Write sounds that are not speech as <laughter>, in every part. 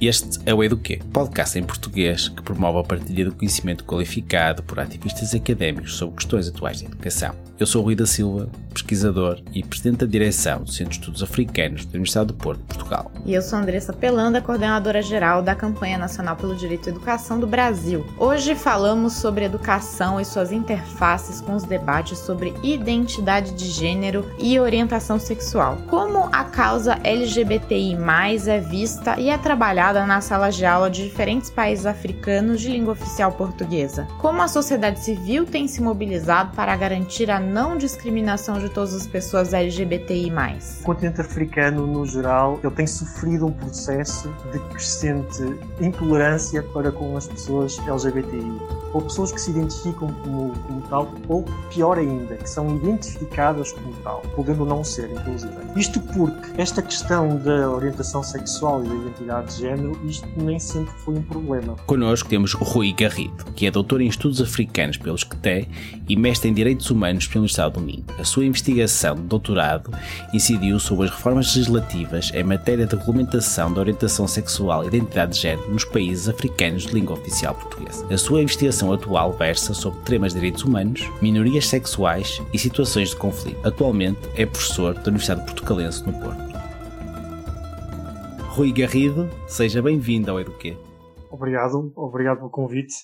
Este é o Eduquê, podcast em português que promove a partilha do conhecimento qualificado por ativistas académicos sobre questões atuais de educação. Eu sou Rui da Silva, pesquisador e presidente da direção do Centro de Estudos Africanos da Universidade do Porto, Portugal. E eu sou Andressa Pelanda, coordenadora geral da Campanha Nacional pelo Direito à Educação do Brasil. Hoje falamos sobre educação e suas interfaces com os debates sobre identidade de gênero e orientação sexual. Como a causa LGBTI+ é vista e é trabalhada nas salas de aula de diferentes países africanos de língua oficial portuguesa. Como a sociedade civil tem se mobilizado para garantir a não discriminação de todas as pessoas LGBTI+. O continente africano, no geral, ele tem sofrido um processo de crescente intolerância para com as pessoas LGBTI, ou pessoas que se identificam como, como tal, ou pior ainda, que são identificadas como tal, podendo não ser, inclusive. Isto porque esta questão da orientação sexual e da identidade de género, isto nem sempre foi um problema. Connosco temos Rui Garrido, que é doutor em Estudos Africanos pelo SCTE e mestre em Direitos Humanos pela Universidade do Minho. A sua investigação de doutorado incidiu sobre as reformas legislativas em matéria de regulamentação da orientação sexual e identidade de género nos países africanos de língua oficial portuguesa. A sua investigação atual versa sobre temas de direitos humanos, minorias sexuais e situações de conflito. Atualmente é professor da Universidade Portucalense no Porto. Rui Garrido, seja bem-vindo ao Eduquê. Obrigado, obrigado pelo convite.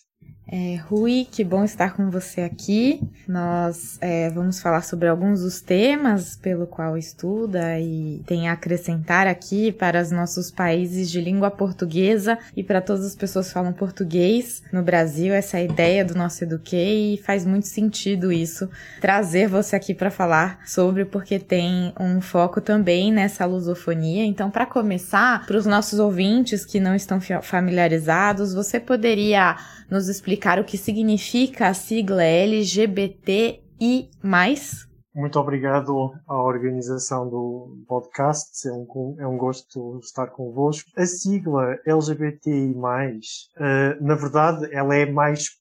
É, Rui, que bom estar com você aqui. Nós é, vamos falar sobre alguns dos temas pelo qual estuda e tem a acrescentar aqui para os nossos países de língua portuguesa e para todas as pessoas que falam português no Brasil. Essa ideia do nosso Eduquei e faz muito sentido isso, trazer você aqui para falar sobre, porque tem um foco também nessa lusofonia. Então, para começar, para os nossos ouvintes que não estão familiarizados, você poderia nos explicar o que significa a sigla LGBTI+. Muito obrigado à organização do podcast, é um, é um gosto estar convosco. A sigla LGBTI+, uh, na verdade, ela é mais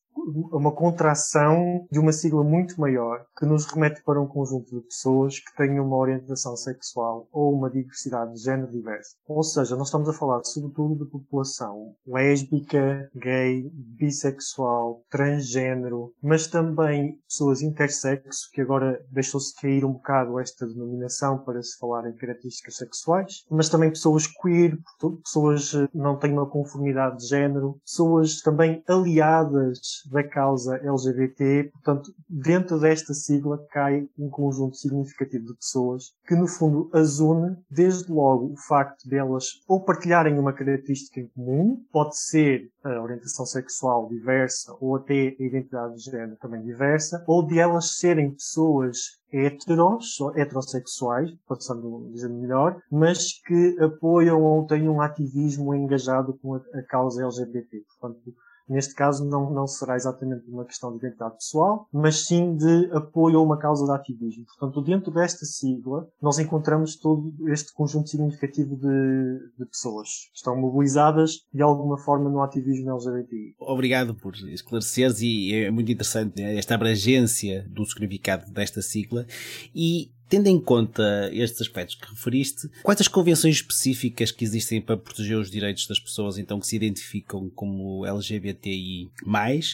uma contração de uma sigla muito maior que nos remete para um conjunto de pessoas que tenham uma orientação sexual ou uma diversidade de género diversa. Ou seja, nós estamos a falar sobretudo de população lésbica, gay, bissexual, transgênero, mas também pessoas intersexo, que agora deixou-se cair um bocado esta denominação para se falar em características sexuais, mas também pessoas queer, pessoas que não têm uma conformidade de género, pessoas também aliadas da causa LGBT. Portanto, dentro desta sigla cai um conjunto significativo de pessoas que, no fundo, as une desde logo o facto delas ou partilharem uma característica em comum, pode ser a orientação sexual diversa ou até a identidade de género também diversa, ou de elas serem pessoas heteros, ou heterossexuais, passando dizer melhor, mas que apoiam ou têm um ativismo engajado com a, a causa LGBT. Portanto, Neste caso, não, não será exatamente uma questão de identidade pessoal, mas sim de apoio a uma causa de ativismo. Portanto, dentro desta sigla, nós encontramos todo este conjunto significativo de, de pessoas que estão mobilizadas de alguma forma no ativismo LGBTI. Obrigado por esclareceres e é muito interessante esta abrangência do significado desta sigla e Tendo em conta estes aspectos que referiste, quais as convenções específicas que existem para proteger os direitos das pessoas então que se identificam como LGBTI+,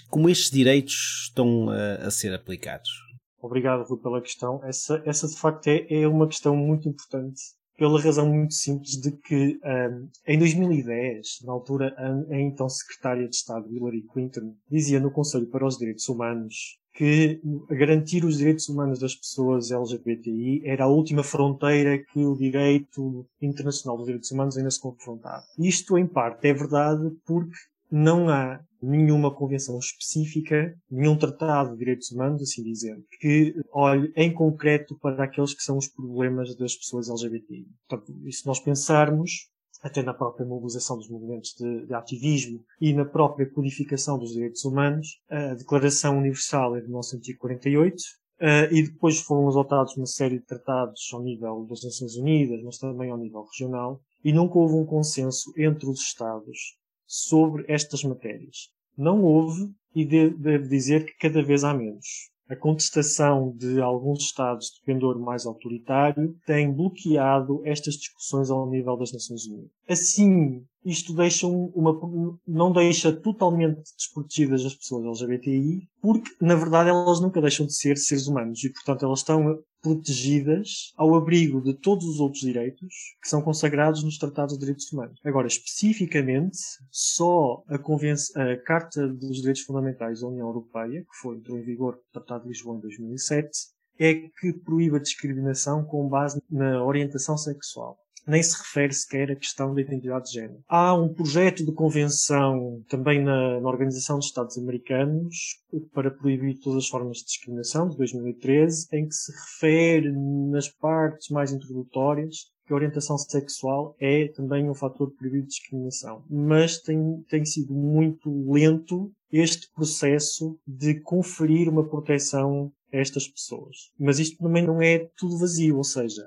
como estes direitos estão a, a ser aplicados? Obrigado pela questão. Essa, essa de facto é, é uma questão muito importante pela razão muito simples de que um, em 2010, na altura, a, a então secretária de Estado Hillary Clinton dizia no Conselho para os Direitos Humanos que garantir os direitos humanos das pessoas LGBTI era a última fronteira que o direito internacional dos direitos humanos ainda se confrontava. Isto, em parte, é verdade porque não há nenhuma convenção específica, nenhum tratado de direitos humanos, assim dizendo, que olhe em concreto para aqueles que são os problemas das pessoas LGBTI. Portanto, e se nós pensarmos, até na própria mobilização dos movimentos de, de, ativismo e na própria codificação dos direitos humanos. A Declaração Universal é de 1948 uh, e depois foram adotados uma série de tratados ao nível das Nações Unidas, mas também ao nível regional, e nunca houve um consenso entre os Estados sobre estas matérias. Não houve, e devo dizer que cada vez há menos. A contestação de alguns Estados de pendor mais autoritário tem bloqueado estas discussões ao nível das Nações Unidas. Assim, isto deixa uma, não deixa totalmente desprotegidas as pessoas LGBTI, porque, na verdade, elas nunca deixam de ser seres humanos e, portanto, elas estão protegidas ao abrigo de todos os outros direitos que são consagrados nos Tratados de Direitos Humanos. Agora, especificamente, só a, a Carta dos Direitos Fundamentais da União Europeia, que foi entrou em vigor com o Tratado de Lisboa em 2007, é que proíbe a discriminação com base na orientação sexual nem se refere sequer à questão da identidade de género. Há um projeto de convenção também na, na, Organização dos Estados Americanos para proibir todas as formas de discriminação, de 2013, em que se refere nas partes mais introdutórias que a orientação sexual é também um fator proibido de discriminação. Mas tem, tem sido muito lento este processo de conferir uma proteção a estas pessoas. Mas isto também não é tudo vazio, ou seja,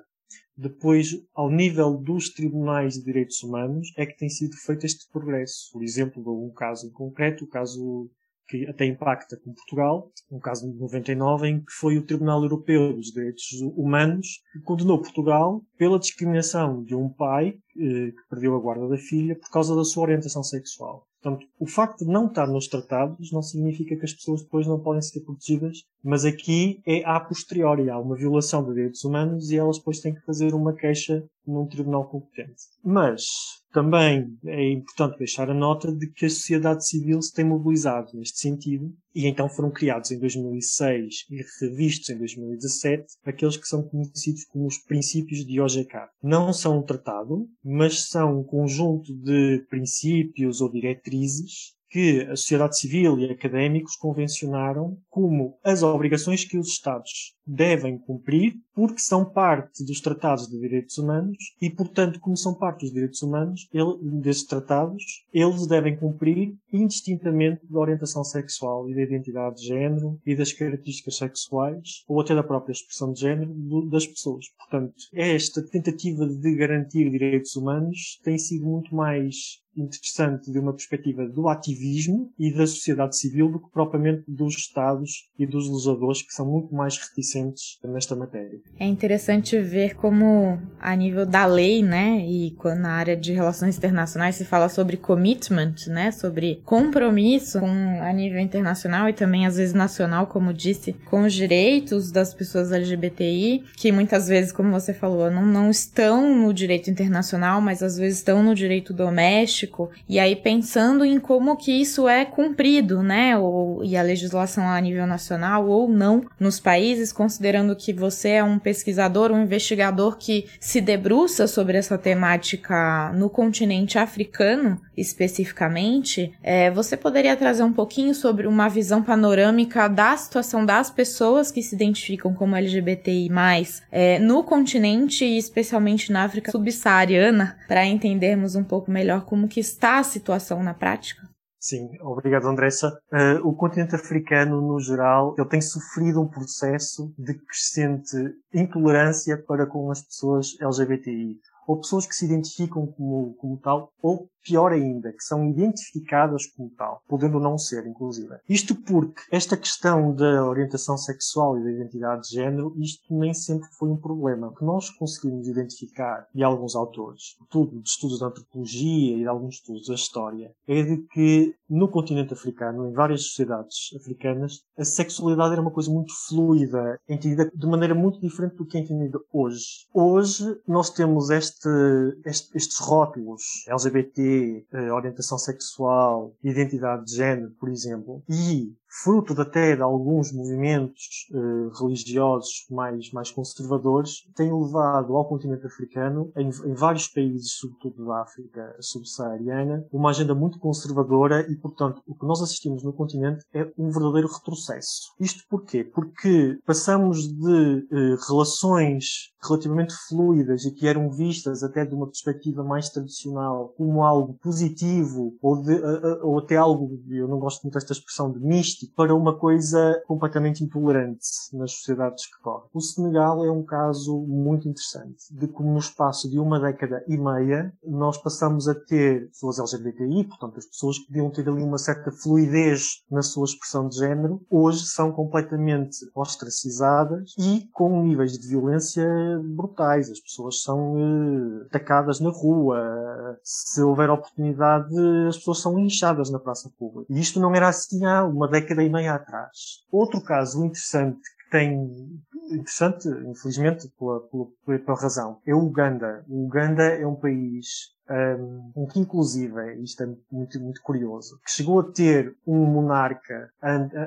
depois, ao nível dos tribunais de direitos humanos, é que tem sido feito este progresso. Por exemplo, um caso em concreto, o caso que até impacta com Portugal, um caso de 99, em que foi o Tribunal Europeu dos Direitos Humanos que condenou Portugal pela discriminação de um pai que perdeu a guarda da filha por causa da sua orientação sexual. Portanto, o facto de não estar nos tratados não significa que as pessoas depois não podem ser protegidas, mas aqui é a posteriori, há uma violação de direitos humanos e elas depois têm que fazer uma queixa num tribunal competente. Mas também é importante deixar a nota de que a sociedade civil se tem mobilizado neste sentido e então foram criados em 2006 e revistos em 2017 aqueles que são conhecidos como os princípios de OGK. Não são um tratado, mas são um conjunto de princípios ou diretrizes que a sociedade civil e académicos convencionaram como as obrigações que os Estados devem cumprir porque são parte dos tratados de direitos humanos e, portanto, como são parte dos direitos humanos ele, desses tratados, eles devem cumprir indistintamente da orientação sexual e da identidade de género e das características sexuais ou até da própria expressão de género das pessoas. Portanto, esta tentativa de garantir direitos humanos tem sido muito mais interessante de uma perspectiva do ativismo e da sociedade civil do que propriamente dos Estados e dos legisladores que são muito mais reticentes nesta matéria. É interessante ver como a nível da lei, né, e na área de relações internacionais se fala sobre commitment, né, sobre compromisso com, a nível internacional e também às vezes nacional, como disse, com os direitos das pessoas LGBTI, que muitas vezes, como você falou, não, não estão no direito internacional, mas às vezes estão no direito doméstico e aí pensando em como que isso é cumprido, né, ou, e a legislação a nível nacional ou não nos países, considerando que você é um pesquisador, um investigador que se debruça sobre essa temática no continente africano, especificamente, é, você poderia trazer um pouquinho sobre uma visão panorâmica da situação das pessoas que se identificam como LGBTI+, é, no continente e especialmente na África subsaariana, para entendermos um pouco melhor como que está a situação na prática? Sim, obrigado Andressa. Uh, o continente africano, no geral, ele tem sofrido um processo de crescente intolerância para com as pessoas LGBTI ou pessoas que se identificam como, como tal, ou pior ainda, que são identificadas como tal, podendo não ser, inclusive. Isto porque esta questão da orientação sexual e da identidade de género, isto nem sempre foi um problema. O que nós conseguimos identificar, e alguns autores, tudo de estudos da antropologia e de alguns estudos da história, é de que no continente africano, em várias sociedades africanas, a sexualidade era uma coisa muito fluida, entendida de maneira muito diferente do que é entendida hoje. Hoje nós temos este, este, estes rótulos LGBT, eh, orientação sexual, identidade de género, por exemplo, e fruto até de alguns movimentos uh, religiosos mais, mais conservadores, tem levado ao continente africano, em, em vários países, sobretudo da África subsaariana, uma agenda muito conservadora e, portanto, o que nós assistimos no continente é um verdadeiro retrocesso. Isto porquê? Porque passamos de uh, relações relativamente fluidas e que eram vistas até de uma perspectiva mais tradicional como algo positivo ou, de, uh, ou até algo, eu não gosto muito desta expressão, de místico, para uma coisa completamente intolerante nas sociedades que correm. O Senegal é um caso muito interessante de como no espaço de uma década e meia nós passamos a ter pessoas LGBTI, portanto as pessoas que podiam ter ali uma certa fluidez na sua expressão de género, hoje são completamente ostracizadas e com níveis de violência brutais. As pessoas são uh, atacadas na rua, se houver oportunidade, as pessoas são linchadas na praça pública. E isto não era assim há uma década e meia atrás. Outro caso interessante que tem interessante, infelizmente, pela, pela, pela razão, é o Uganda. O Uganda é um país um, que inclusive, isto é muito, muito curioso, que chegou a ter um monarca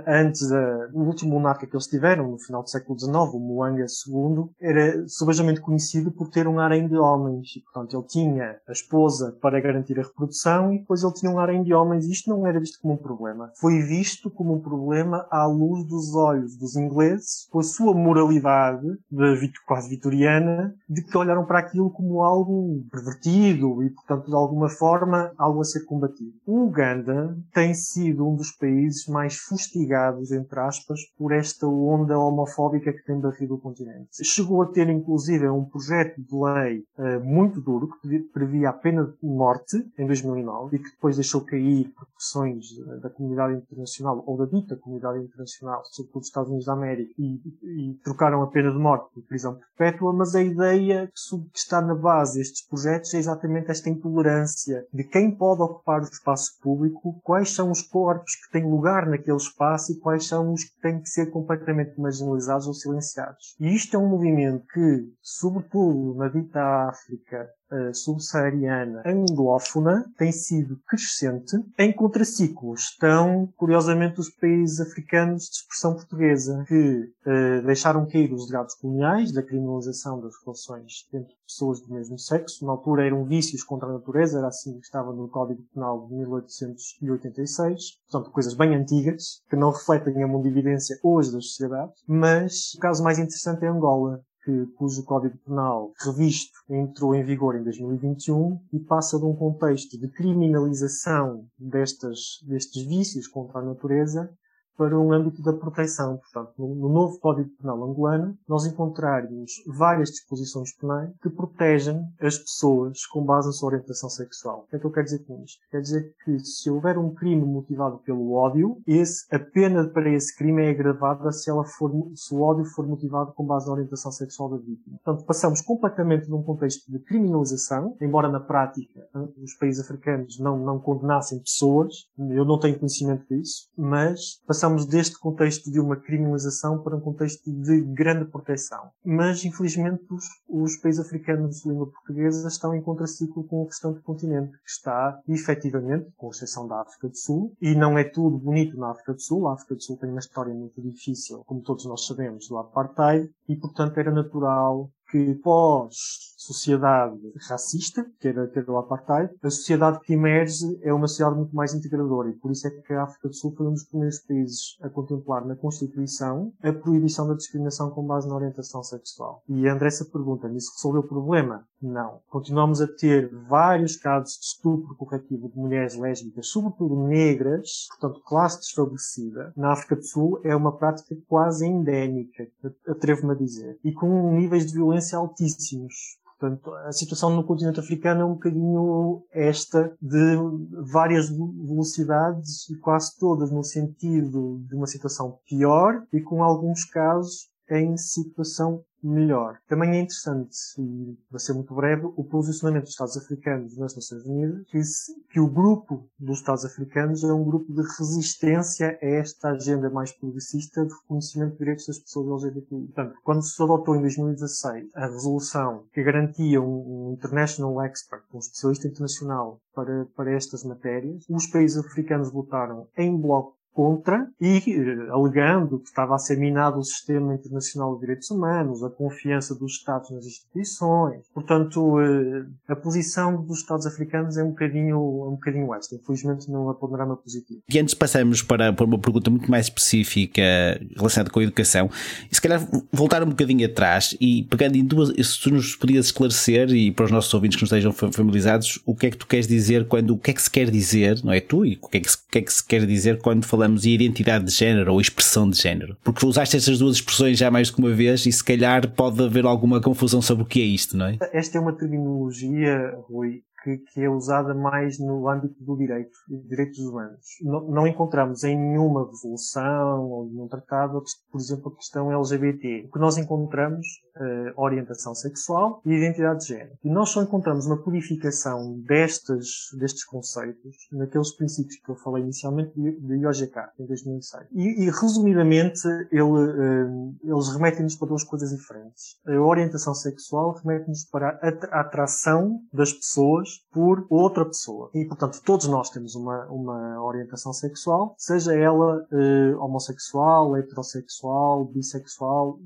antes da, o último monarca que eles tiveram no final do século XIX, o Muanga II, era subejamente conhecido por ter um harém de homens e, portanto, ele tinha a esposa para garantir a reprodução e depois ele tinha um harém de homens e isto não era visto como um problema. Foi visto como um problema à luz dos olhos dos ingleses, com a sua moralidade de, quase vitoriana, de que olharam para aquilo como algo pervertido e portanto, de alguma forma, algo a ser combatido. O Uganda tem sido um dos países mais fustigados, entre aspas, por esta onda homofóbica que tem barrido o continente. Chegou a ter, inclusive, um projeto de lei uh, muito duro que previa a pena de morte em 2009 e que depois deixou cair por pressões da comunidade internacional ou da dita comunidade internacional, sobretudo dos Estados Unidos da América, e, e trocaram a pena de morte por prisão perpétua, mas a ideia que está na base destes projetos é exatamente esta esta intolerância de quem pode ocupar o espaço público, quais são os corpos que têm lugar naquele espaço e quais são os que têm que ser completamente marginalizados ou silenciados. E isto é um movimento que, sobretudo na dita África, uh, subsaariana anglófona tem sido crescente. Em contraciclo estão, curiosamente, os países africanos de expressão portuguesa, que uh, deixaram cair os legados coloniais da criminalização das relações entre pessoas do mesmo sexo. Na altura eram vícios contra a natureza, era assim que estava no Código Penal de 1886. Portanto, coisas bem antigas, que não refletem a mundividência hoje das sociedades. Mas o caso mais interessante é Angola, que, cujo Código Penal revisto entrou em vigor em 2021 e passa de um contexto de criminalização destas, destes vícios contra a natureza para um âmbito da proteção. Portanto, no, novo Código Penal angolano, nós encontrarmos várias disposições penais que protegem as pessoas com base na sua orientação sexual. O que é que eu quero dizer com isto? Quer dizer que se houver um crime motivado pelo ódio, esse, a pena para esse crime é agravada se, ela for, se o ódio for motivado com base na orientação sexual da vítima. Portanto, passamos completamente de um contexto de criminalização, embora na prática os países africanos não, não condenassem pessoas, eu não tenho conhecimento disso, mas passamos passamos deste contexto de uma criminalização para um contexto de grande proteção. Mas, infelizmente, os, os países africanos de língua portuguesa estão em contraciclo com o restante continente, que está, efetivamente, com exceção da África do Sul, e não é tudo bonito na África do Sul. A África do Sul tem uma história muito difícil, como todos nós sabemos, do apartheid, e, portanto, era natural que pós sociedade racista, que era, que era o apartheid, a sociedade que emerge é uma sociedade muito mais integradora e por isso é que a África do Sul foi um dos primeiros países a contemplar na Constituição a proibição da discriminação com base na orientação sexual. E a Andressa pergunta-me, isso resolveu o problema? Não. Continuamos a ter vários casos de estupro corretivo de mulheres lésbicas, sobretudo negras, portanto classe desfavorecida. Na África do Sul é uma prática quase endémica, atrevo-me a dizer, e com níveis de violência altíssimos. Portanto, a situação no continente africano é um bocadinho esta de várias velocidades e quase todas no sentido de uma situação pior e com alguns casos em situação melhor. Também é interessante, e vai ser muito breve, o posicionamento dos Estados africanos nas Nações Unidas, que, que o grupo dos Estados africanos é um grupo de resistência a esta agenda mais progressista de reconhecimento de direitos das pessoas LGBTI. Portanto, quando se adotou em 2016 a resolução que garantia um, um International Expert, um especialista internacional para, para estas matérias, os países africanos votaram em bloco contra e eh, alegando que estava a ser minado o sistema internacional de direitos humanos, a confiança dos Estados nas instituições. Portanto, eh, a posição dos Estados africanos é um bocadinho, um bocadinho esta. Infelizmente não é panorama positivo. E antes passamos para, para uma pergunta muito mais específica relacionada com a educação, e se calhar voltar um bocadinho atrás e pegando em duas, se tu nos podias esclarecer e para os nossos ouvintes que não estejam familiarizados, o que é que tu queres dizer quando, o que é que se quer dizer, não é tu, e o que é que se, o que é que se quer dizer quando falamos falamos em identidade de género ou expressão de género? Porque usaste estas duas expressões já mais de uma vez e se calhar pode haver alguma confusão sobre o que é isto, não é? Esta é uma terminologia, Rui, que, que, é usada mais no âmbito do direito e direitos humanos. Não, não, encontramos em nenhuma resolução ou nenhum tratado, por exemplo, a questão LGBT. O que nós encontramos é orientação sexual e identidade de género. E nós só encontramos uma codificação destes, destes conceitos naqueles princípios que eu falei inicialmente de Yojeka, em 2006. E, e resumidamente, ele, uh, eles remetem-nos para duas coisas diferentes. A orientação sexual remete-nos para a atração das pessoas por outra pessoa. E, portanto, todos nós temos uma, uma orientação sexual, seja ela uh, homossexual, heterossexual, bissexual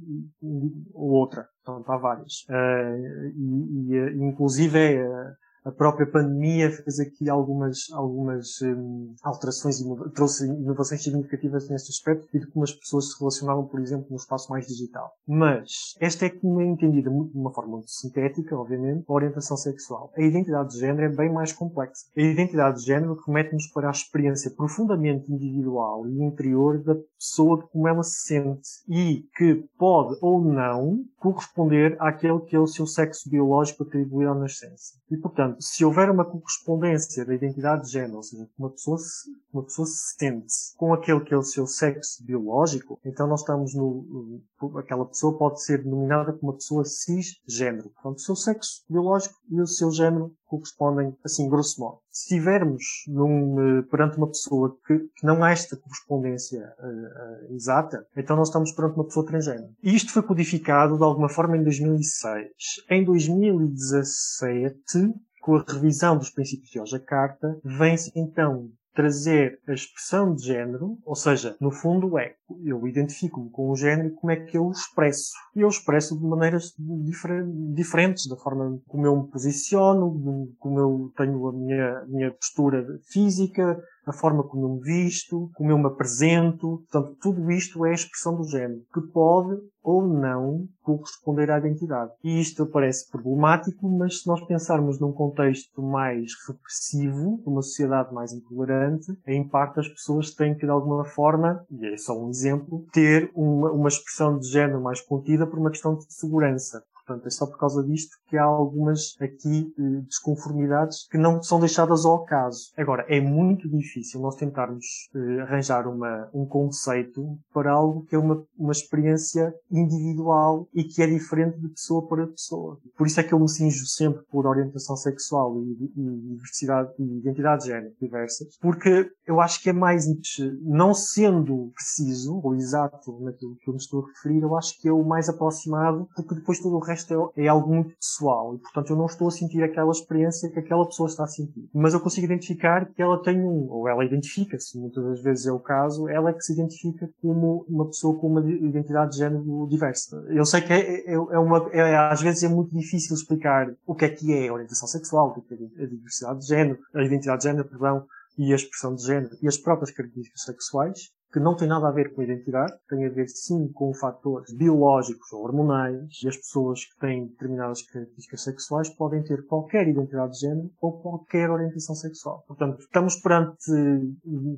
ou outra. Portanto, há várias. Uh, e, e, eh, inclusive, é, a própria pandemia fez aqui algumas, algumas um, alterações, trouxe inovações significativas nesse aspecto e de como as pessoas se relacionavam, por exemplo, no espaço mais digital. Mas esta é como é entendida de uma forma muito sintética, obviamente, a orientação sexual. A identidade de género é bem mais complexa. A identidade de género remete-nos para a experiência profundamente individual e interior da pessoa de como ela se sente e que pode ou não corresponder àquele que é o seu sexo biológico atribuído à nascença. E, portanto, se houver uma correspondência da identidade de género, ou seja, uma pessoa se, uma pessoa se sente com aquele que é o seu sexo biológico, então nós estamos no, aquela pessoa pode ser denominada como uma pessoa cisgênero. Portanto, o seu sexo biológico e o seu género correspondem, assim, grosso modo. Se estivermos num, eh, perante uma pessoa que, que, não há esta correspondência uh, uh, exata, então nós estamos perante uma pessoa transgênero. E isto foi codificado de alguma forma em 2006. Em 2017, com a revisão dos princípios de Hoja Carta, vem-se então trazer a expressão de género, ou seja, no fundo é, eu identifico-me com o género e como é que eu o expresso. E eu expresso de maneiras difer diferentes, da forma como eu me posiciono, como eu tenho a minha, minha postura física, a forma como eu me visto, como eu me apresento. Portanto, tudo isto é a expressão do género, que pode ou não corresponder à identidade. E isto parece problemático, mas se nós pensarmos num contexto mais repressivo, de uma sociedade mais intolerante, em parte as pessoas têm que, de alguma forma, e é só um exemplo, ter uma, uma expressão de género mais contida por uma questão de segurança. Portanto, é só por causa disto que há algumas aqui eh, desconformidades que não são deixadas ao acaso. Agora, é muito difícil nós tentarmos eh, arranjar uma, um conceito para algo que é uma, uma experiência individual e que é diferente de pessoa para pessoa. Por isso é que eu me cinjo sempre por orientação sexual e, e diversidade e identidade de género diversas, porque eu acho que é mais, não sendo preciso ou exato naquilo que eu me estou a referir, eu acho que é o mais aproximado, porque depois todo o resto resto é, é, algo muito pessoal e, portanto, eu não estou a sentir aquela experiência que aquela pessoa está a sentir. Mas eu consigo identificar que ela tem um, ou ela identifica-se, muitas das vezes é o caso, ela é que se identifica como uma pessoa com uma identidade de género diversa. Eu sei que é, é, é uma, é, às vezes é muito difícil explicar o que é que é a orientação sexual, o que é a diversidade de género, a identidade de género, perdão, e a expressão de género e as próprias características sexuais, que não tem nada a ver com a identidade, tem a ver sim com fatores biológicos ou hormonais, e as pessoas que têm determinadas características sexuais podem ter qualquer identidade de género ou qualquer orientação sexual. Portanto, estamos perante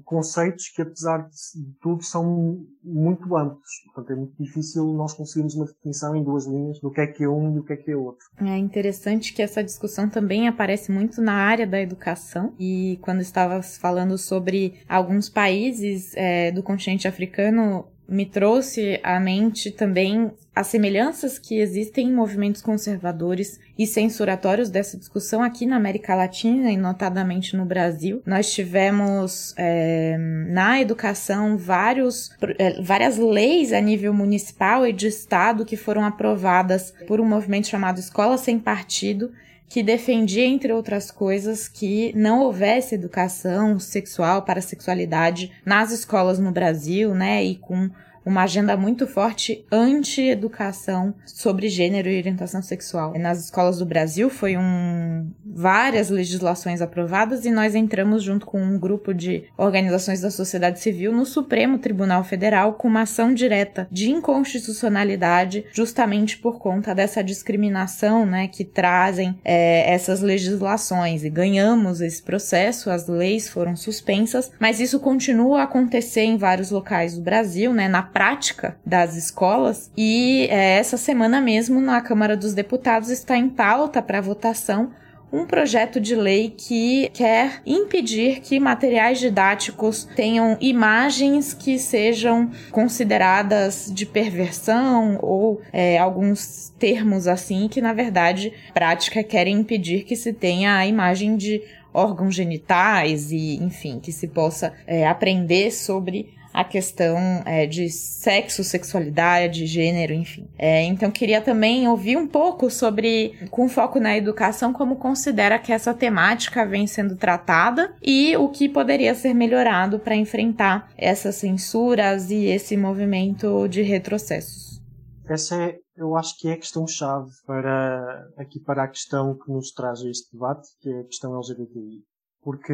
conceitos que, apesar de tudo, são muito amplos. Portanto, é muito difícil nós conseguirmos uma definição em duas linhas do que é que é um e o que é que é outro. É interessante que essa discussão também aparece muito na área da educação, e quando estavas falando sobre alguns países é, do continente africano me trouxe à mente também as semelhanças que existem em movimentos conservadores e censuratórios dessa discussão aqui na América Latina e notadamente no Brasil. Nós tivemos é, na educação vários, é, várias leis a nível municipal e de estado que foram aprovadas por um movimento chamado Escola Sem Partido que defendia, entre outras coisas, que não houvesse educação sexual para sexualidade nas escolas no Brasil, né, e com uma agenda muito forte anti-educação sobre gênero e orientação sexual. Nas escolas do Brasil foi um várias legislações aprovadas e nós entramos junto com um grupo de organizações da sociedade civil no Supremo Tribunal Federal com uma ação direta de inconstitucionalidade justamente por conta dessa discriminação, né, que trazem é, essas legislações e ganhamos esse processo, as leis foram suspensas, mas isso continua a acontecer em vários locais do Brasil, né, na prática das escolas. E é, essa semana mesmo, na Câmara dos Deputados, está em pauta para votação um projeto de lei que quer impedir que materiais didáticos tenham imagens que sejam consideradas de perversão ou é, alguns termos assim que na verdade prática querem impedir que se tenha a imagem de órgãos genitais e enfim que se possa é, aprender sobre a questão é, de sexo, sexualidade, gênero, enfim. É, então, queria também ouvir um pouco sobre, com foco na educação, como considera que essa temática vem sendo tratada e o que poderia ser melhorado para enfrentar essas censuras e esse movimento de retrocessos. Essa é, eu acho que é a questão-chave para, aqui para a questão que nos traz este debate, que é a questão LGBTI. Porque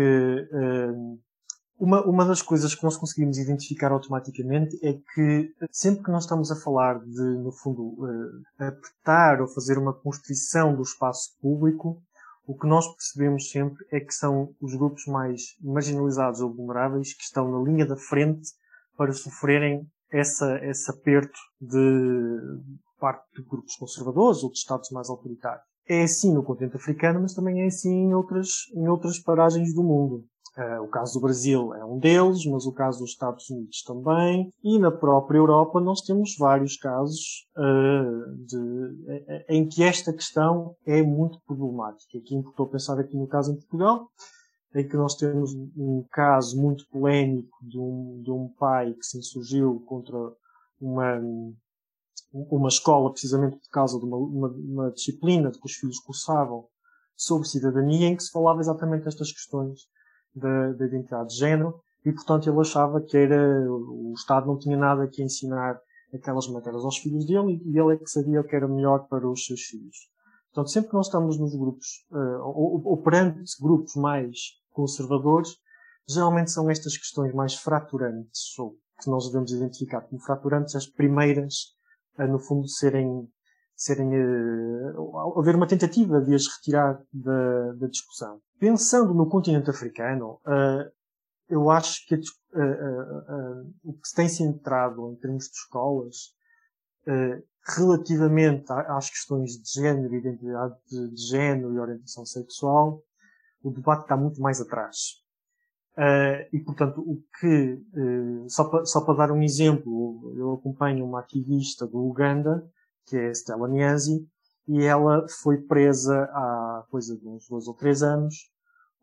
hum, uma, uma das coisas que nós conseguimos identificar automaticamente é que sempre que nós estamos a falar de, no fundo, uh, apertar ou fazer uma constrição do espaço público, o que nós percebemos sempre é que são os grupos mais marginalizados ou vulneráveis que estão na linha da frente para sofrerem essa, esse aperto de parte de grupos conservadores ou de Estados mais autoritários. É assim no continente africano, mas também é assim em outras, em outras paragens do mundo. Uh, o caso do Brasil é um deles, mas o caso dos Estados Unidos também. E na própria Europa nós temos vários casos uh, de, em que esta questão é muito problemática. Aqui estou a pensar aqui no caso em Portugal, em que nós temos um caso muito polémico de um, de um pai que se insurgiu contra uma, uma escola precisamente por causa de uma, uma, uma disciplina de que os filhos cursavam sobre cidadania em que se falava exatamente estas questões da, da identidade de género e, portanto, ele achava que era, o Estado não tinha nada que ensinar aquelas matérias aos filhos dele e ele é que sabia o que era melhor para os seus filhos. Portanto, sempre que nós estamos nos grupos, uh, ou, ou perante grupos mais conservadores, geralmente são estas questões mais fraturantes, ou que nós devemos identificar como fraturantes, as primeiras a, no fundo, serem, serem, uh, haver uma tentativa de as retirar da, da discussão pensando no continente africano, uh, eu acho que uh, uh, o que se tem centrado em termos de escolas, relativamente às questões de género, identidade de, género e orientação sexual, o debate está muito mais atrás. e, portanto, o que, só para, só para dar um exemplo, eu acompanho uma ativista do Uganda, que é Stella Niazi, e ela foi presa há coisa de uns dois ou três anos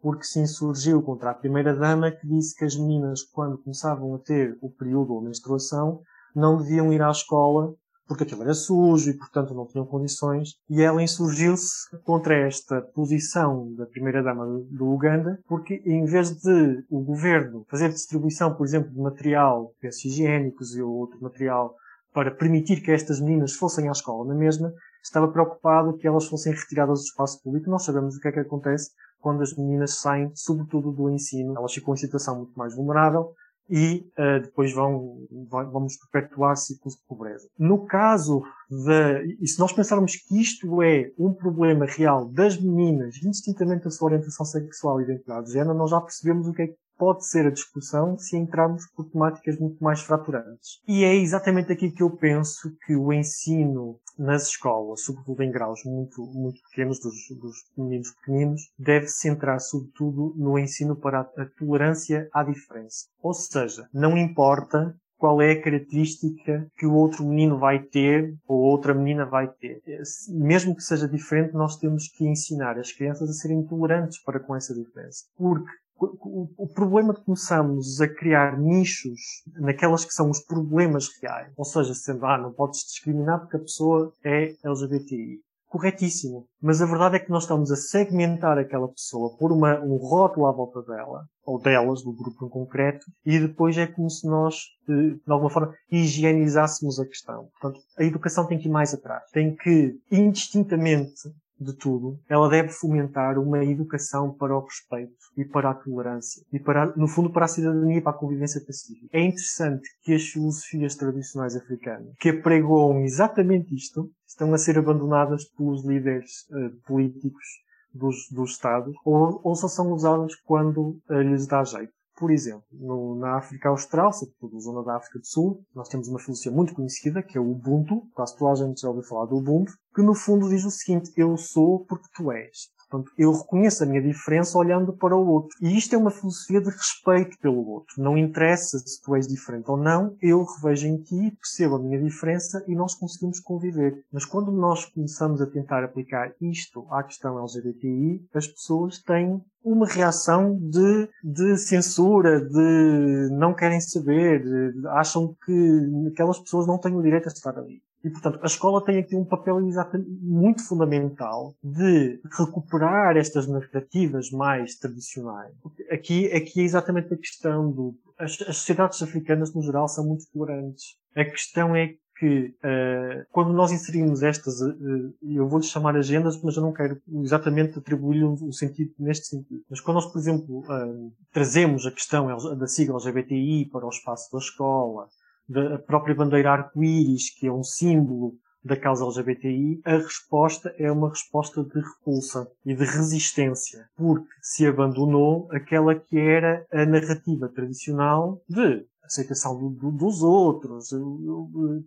porque se insurgiu contra a primeira-dama que disse que as meninas, quando começavam a ter o período ou menstruação, não deviam ir à escola porque aquilo era sujo e, portanto, não tinham condições. E ela insurgiu-se contra esta posição da primeira-dama do Uganda, porque em vez de o governo fazer distribuição, por exemplo, de material, peças higiênicos e outro material, para permitir que estas meninas fossem à escola na mesma, estava preocupado que elas fossem retiradas do espaço público. Nós sabemos o que é que acontece quando as meninas saem, sobretudo do ensino, elas ficam em situação muito mais vulnerável e uh, depois vão, vamos perpetuar ciclos de pobreza. No caso de, e se nós pensarmos que isto é um problema real das meninas, indistintamente da sua orientação sexual e identidade de género, nós já percebemos o que é que pode ser a discussão se entrarmos por temáticas muito mais fraturantes. E é exatamente aqui que eu penso que o ensino nas escolas, sobretudo em graus muito, muito pequenos, dos, dos meninos pequeninos, deve centrar sobretudo no ensino para a tolerância à diferença. Ou seja, não importa qual é a característica que o outro menino vai ter ou outra menina vai ter. Mesmo que seja diferente, nós temos que ensinar as crianças a serem tolerantes para com essa diferença. Porque o, problema de começarmos a criar nichos naquelas que são os problemas reais, ou seja, sendo, ah, não podes discriminar porque a pessoa é LGBTI, corretíssimo. Mas a verdade é que nós estamos a segmentar aquela pessoa por uma, um rótulo à volta dela, ou delas, do grupo em concreto, e depois é como se nós, de, de alguma forma, higienizássemos a questão. Portanto, a educação tem que ir mais atrás. Tem que, indistintamente, de tudo, ela deve fomentar uma educação para o respeito e para a tolerância e para, no fundo, para a cidadania e para a convivência pacífica. É interessante que as filosofias tradicionais africanas, que apregoam exatamente isto, estão a ser abandonadas pelos líderes uh, políticos dos, dos Estados ou, ou só são usadas quando uh, lhes dá jeito. Por exemplo, no, na África Austral, sobretudo na zona da África do Sul, nós temos uma filosofia muito conhecida, que é o Ubuntu, quase toda a gente já ouviu falar do Ubuntu, que no fundo diz o seguinte, eu sou porque tu és. Portanto, eu reconheço a minha diferença olhando para o outro. E isto é uma filosofia de respeito pelo outro. Não interessa se tu és diferente ou não, eu revejo em ti, percebo a minha diferença e nós conseguimos conviver. Mas quando nós começamos a tentar aplicar isto à questão LGBTI, as pessoas têm uma reação de, de censura, de não querem saber, de, acham que aquelas pessoas não têm o direito a estar ali. E, portanto, a escola tem aqui um papel muito fundamental de recuperar estas narrativas mais tradicionais. Aqui, aqui é exatamente a questão do... As, as sociedades africanas, no geral, são muito tolerantes. A questão é que uh, quando nós inserimos estas, uh, eu vou-lhe chamar agendas, mas eu não quero exatamente atribuir-lhe um, sentido neste sentido. Mas quando nós, por exemplo, uh, trazemos a questão da sigla LGBTI para o espaço da escola, da própria bandeira arco-íris, que é um símbolo da causa LGBTI, a resposta é uma resposta de repulsa e de resistência, porque se abandonou aquela que era a narrativa tradicional de aceitação do, do, dos outros. Eu,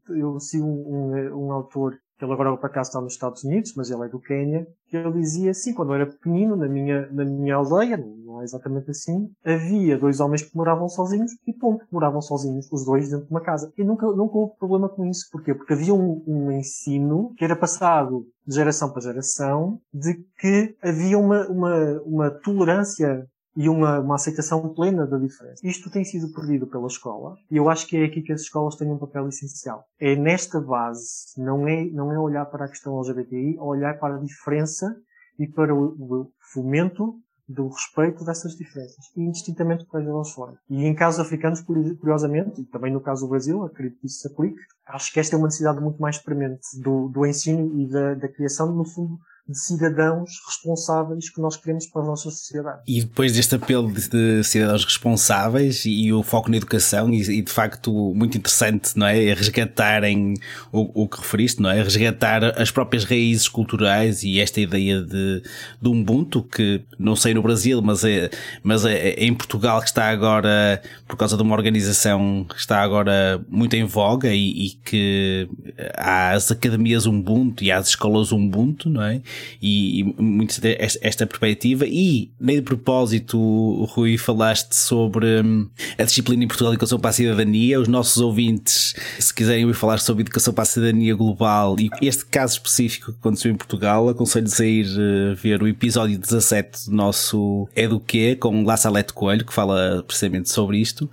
eu, eu sigo um, um, um autor ele agora por acaso está nos Estados Unidos, mas ele é do Quênia, ele dizia assim, quando eu era pequenino, na minha, na minha aldeia, não é exatamente assim, havia dois homens que moravam sozinhos e ponto, moravam sozinhos, os dois dentro de uma casa. E nunca, nunca houve problema com isso. Porquê? Porque havia um, um ensino que era passado de geração para geração de que havia uma, uma, uma tolerância e uma, uma aceitação plena da diferença. Isto tem sido perdido pela escola e eu acho que é aqui que as escolas têm um papel essencial. É nesta base, não é, não é olhar para a questão LGBTI, é olhar para a diferença e para o, o fomento do respeito dessas diferenças, indistintamente para elas forem. E em casos africanos, curiosamente, e também no caso do Brasil, acredito que isso se aplique, acho que esta é uma necessidade muito mais premente do, do ensino e da, da criação, no fundo, de cidadãos responsáveis que nós queremos para a nossa sociedade. E depois deste apelo de, cidadãos responsáveis e, o foco na educação, e, e, de facto muito interessante, não é? é resgatarem o, o, que referiste, não é? Resgatar as próprias raízes culturais e esta ideia de, de Ubuntu, que não sei no Brasil, mas é, mas é, é em Portugal que está agora, por causa de uma organização que está agora muito em voga e, e que há as academias Ubuntu e há as escolas Ubuntu, não é? E, e muito esta, perspectiva. E, nem de propósito, Rui, falaste sobre hum, a disciplina em Portugal Educação para a Cidadania. Os nossos ouvintes, se quiserem ouvir falar sobre Educação para a Cidadania Global e este caso específico que aconteceu em Portugal, aconselho-vos a ir uh, ver o episódio 17 do nosso Eduquê com La Salete Coelho, que fala precisamente sobre isto.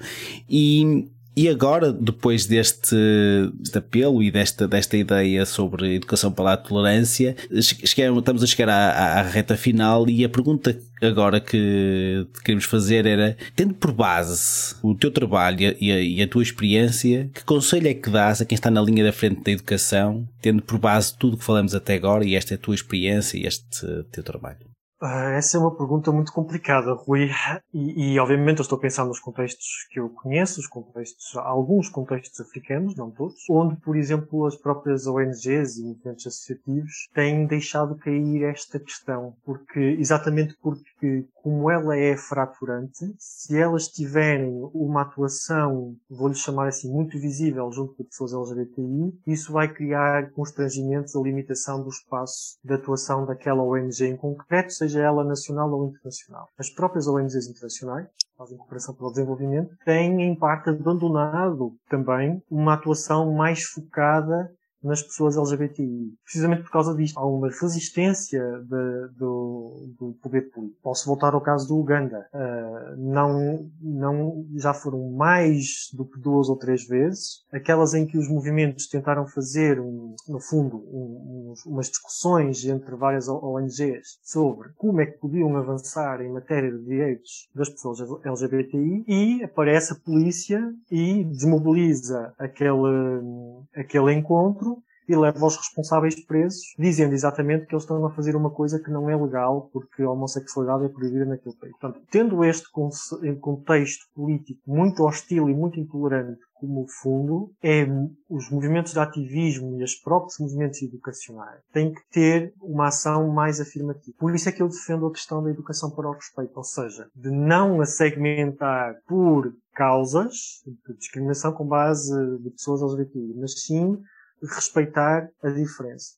E e agora, depois deste, deste, apelo e desta, desta ideia sobre educação para a tolerância, estamos a chegar à, à, reta final e a pergunta agora que queremos fazer era, tendo por base o teu trabalho e a, e a tua experiência, que conselho é que dás a quem está na linha da frente da educação, tendo por base tudo o que falamos até agora e esta é a tua experiência e este teu trabalho? Ah, essa é uma pergunta muito complicada, Rui. E, e, obviamente eu estou a pensar nos contextos que eu conheço, os contextos, alguns contextos africanos, não todos, onde, por exemplo, as próprias ONGs e movimentos associativos têm deixado cair esta questão. Porque, exatamente porque, como ela é fraturante, se elas tiverem uma atuação, vou-lhe chamar assim, muito visível junto com pessoas LGBTI, isso vai criar constrangimentos ou limitação do espaço de atuação daquela ONG em concreto, seja ela nacional ou internacional. As próprias ONGs internacionais, fazem cooperação pelo desenvolvimento, têm em parte abandonado também uma atuação mais focada nas pessoas LGBTI. Precisamente por causa disto, há uma resistência de, do, do poder político. Posso voltar ao caso do Uganda. Uh, não, não, já foram mais do que duas ou três vezes, aquelas em que os movimentos tentaram fazer, um, no fundo, um, um, umas discussões entre várias ONGs sobre como é que podiam avançar em matéria de direitos das pessoas LGBTI e aparece a polícia e desmobiliza aquele, aquele encontro e leva os responsáveis presos, dizendo exatamente que eles estão a fazer uma coisa que não é legal, porque a homossexualidade é proibida naquele país. Portanto, tendo este contexto político muito hostil e muito intolerante como fundo, é os movimentos de ativismo e os próprios movimentos educacionais têm que ter uma ação mais afirmativa. Por isso é que eu defendo a questão da educação para o respeito, ou seja, de não a segmentar por causas de discriminação com base de pessoas LGBTI, mas sim respeitar a diferença.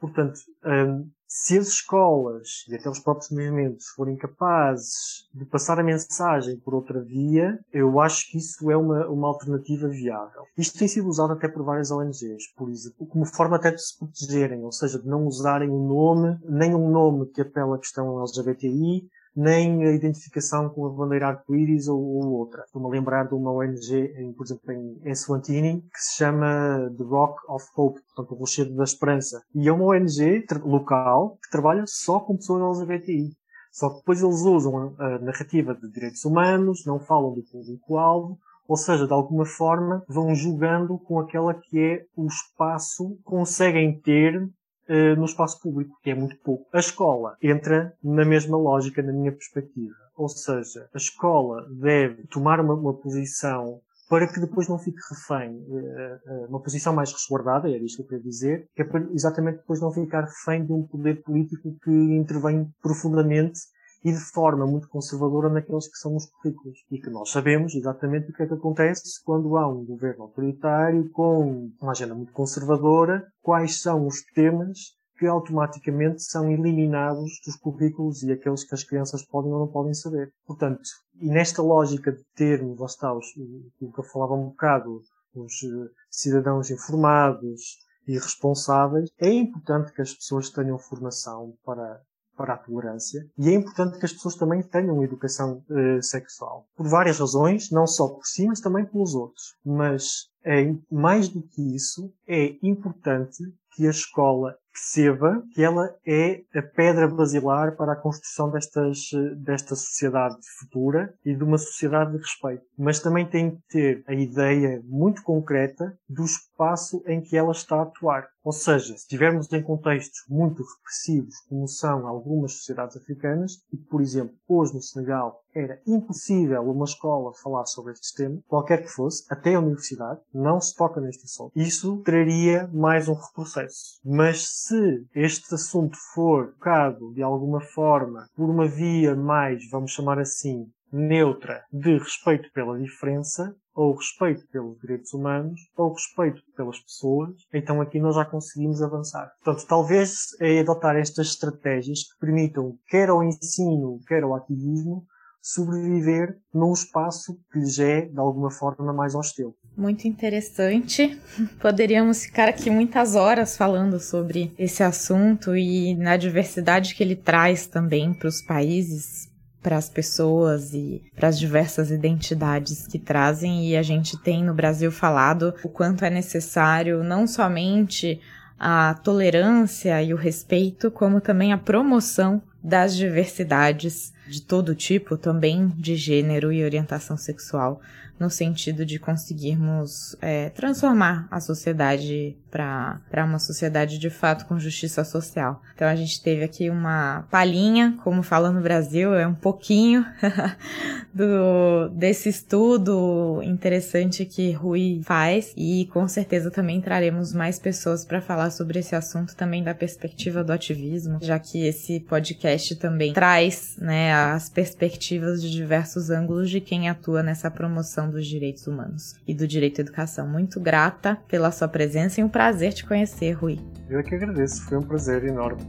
Portanto, hum, se as escolas e até os próprios movimentos forem capazes de passar a mensagem por outra via, eu acho que isso é uma, uma alternativa viável. Isto tem sido usado até por várias ONGs, por exemplo, como forma até de se protegerem, ou seja, de não usarem um nome, nem um nome que apela à questão LGBTI, nem a identificação com a bandeira arco-íris ou, ou, outra. Estou-me a lembrar de uma ONG, em, por exemplo, em, em Swatini, que se chama The Rock of Hope, portanto, o Rochedo da Esperança. E é uma ONG local que trabalha só com pessoas LGBTI. Só que depois eles usam a, a narrativa de direitos humanos, não falam do público-alvo, ou seja, de alguma forma vão julgando com aquela que é o espaço que conseguem ter eh, no espaço público, que é muito pouco. A escola entra na mesma lógica, na minha perspectiva. Ou seja, a escola deve tomar uma, uma posição para que depois não fique refém, eh, eh, uma posição mais resguardada, era isto que eu queria dizer, que é para exatamente depois não ficar refém de um poder político que intervém profundamente e de forma muito conservadora naqueles que são os currículos. E que nós sabemos exatamente o que é que acontece quando há um governo autoritário com uma agenda muito conservadora, quais são os temas que automaticamente são eliminados dos currículos e aqueles que as crianças podem ou não podem saber. Portanto, e nesta lógica de termos, lá está, o que eu falava um bocado, os eh, cidadãos informados e responsáveis, é importante que as pessoas tenham formação para para a tolerância e é importante que as pessoas também tenham educação uh, sexual. Por várias razões, não só por si, mas também pelos outros. Mas é, mais do que isso, é importante que a escola perceba que ela é a pedra basilar para a construção destas, desta sociedade futura e de uma sociedade de respeito. Mas também tem que ter a ideia muito concreta do espaço em que ela está a atuar. Ou seja, se estivermos em contextos muito repressivos, como são algumas sociedades africanas, e por exemplo, hoje no Senegal era impossível uma escola falar sobre este tema, qualquer que fosse, até a universidade, não se toca neste assunto. Isso traria mais um reprocesso. Mas se este assunto for tocado de alguma forma por uma via mais, vamos chamar assim, neutra de respeito pela diferença, ou respeito pelos direitos humanos, ou respeito pelas pessoas, então aqui nós já conseguimos avançar. Portanto, talvez é adotar estas estratégias que permitam, quer ao ensino, quer ao ativismo, sobreviver num espaço que lhes é, de alguma forma, mais hostil. Muito interessante. <laughs> Poderíamos ficar aqui muitas horas falando sobre esse assunto e na diversidade que ele traz também para os países, para as pessoas e para as diversas identidades que trazem. E a gente tem no Brasil falado o quanto é necessário não somente a tolerância e o respeito, como também a promoção das diversidades de todo tipo, também de gênero e orientação sexual, no sentido de conseguirmos é, transformar a sociedade para uma sociedade de fato com justiça social. Então a gente teve aqui uma palhinha, como fala no Brasil, é um pouquinho <laughs> do desse estudo interessante que Rui faz e com certeza também traremos mais pessoas para falar sobre esse assunto também da perspectiva do ativismo, já que esse podcast também traz, né, as perspectivas de diversos ângulos de quem atua nessa promoção dos direitos humanos e do direito à educação. Muito grata pela sua presença e um prazer te conhecer, Rui. Eu que agradeço, foi um prazer enorme.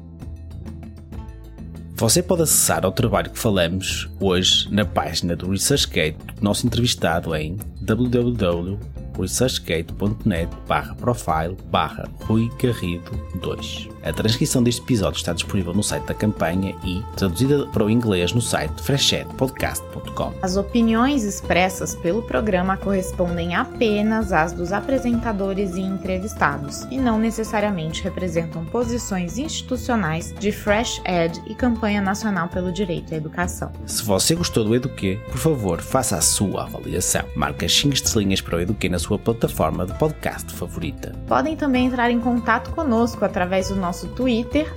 Você pode acessar ao trabalho que falamos hoje na página do ResearchGate do nosso entrevistado em www.researchgate.com researchgate.net barra profile barra Rui Garrido 2. A transcrição deste episódio está disponível no site da campanha e traduzida para o inglês no site freshedpodcast.com. As opiniões expressas pelo programa correspondem apenas às dos apresentadores e entrevistados e não necessariamente representam posições institucionais de Fresh Ed e Campanha Nacional pelo Direito à Educação. Se você gostou do Eduquê, por favor, faça a sua avaliação. Marque as 5 estrelinhas para o Eduquê na sua plataforma de podcast favorita. Podem também entrar em contato conosco através do nosso Twitter,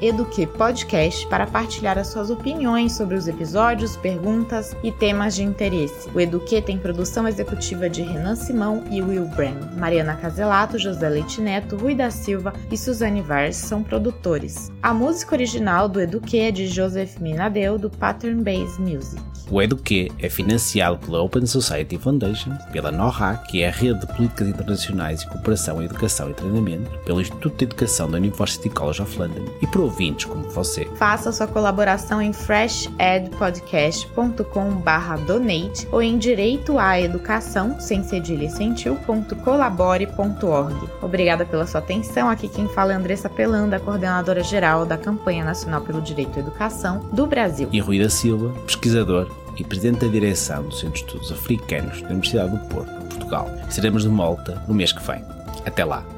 EduquePodcast, para partilhar as suas opiniões sobre os episódios, perguntas e temas de interesse. O Eduque tem produção executiva de Renan Simão e Will Brand. Mariana Caselato, José Leite Neto, Rui da Silva e Suzane Vars são produtores. A música original do Eduque é de Joseph Minadeu, do Pattern Base Music. O Eduque é financiado pela Open Society Foundation, pela NORA, que é a Rede de Políticas Internacionais e Cooperação Educação e Treinamento, pelo Instituto de Educação da University College of London e por ouvintes como você. Faça sua colaboração em freshedpodcast.com/donate ou em direito à educação sem cedilha e sentiu.colabore.org. Obrigada pela sua atenção. Aqui quem fala é Andressa Pelanda, coordenadora geral da Campanha Nacional pelo Direito à Educação do Brasil. E Rui da Silva, pesquisador e presidente da direção do Centro de Estudos Africanos da Universidade do Porto, Portugal. Estaremos de volta no mês que vem. Até lá!